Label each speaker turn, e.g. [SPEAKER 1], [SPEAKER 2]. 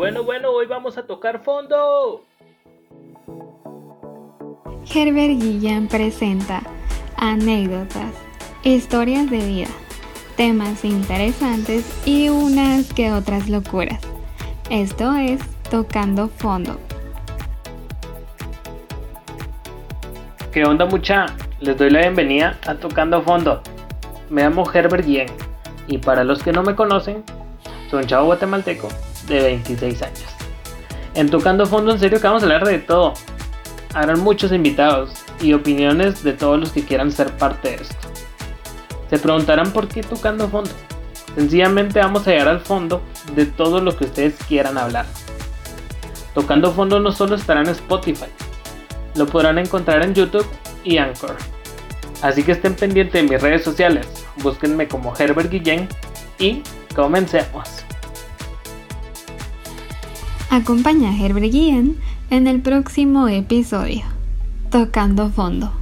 [SPEAKER 1] Bueno, bueno, hoy vamos a tocar fondo.
[SPEAKER 2] Herbert Guillén presenta anécdotas, historias de vida, temas interesantes y unas que otras locuras. Esto es Tocando Fondo.
[SPEAKER 1] ¿Qué onda mucha? Les doy la bienvenida a Tocando Fondo. Me llamo Herbert Guillén y para los que no me conocen, soy un chavo guatemalteco de 26 años. En Tocando Fondo, en serio que vamos a hablar de todo. Habrán muchos invitados y opiniones de todos los que quieran ser parte de esto. Se preguntarán por qué Tocando Fondo. Sencillamente vamos a llegar al fondo de todo lo que ustedes quieran hablar. Tocando Fondo no solo estará en Spotify, lo podrán encontrar en YouTube y Anchor. Así que estén pendientes de mis redes sociales, búsquenme como Herbert Guillén y comencemos.
[SPEAKER 2] Acompaña a Herbert Guillén en el próximo episodio, Tocando Fondo.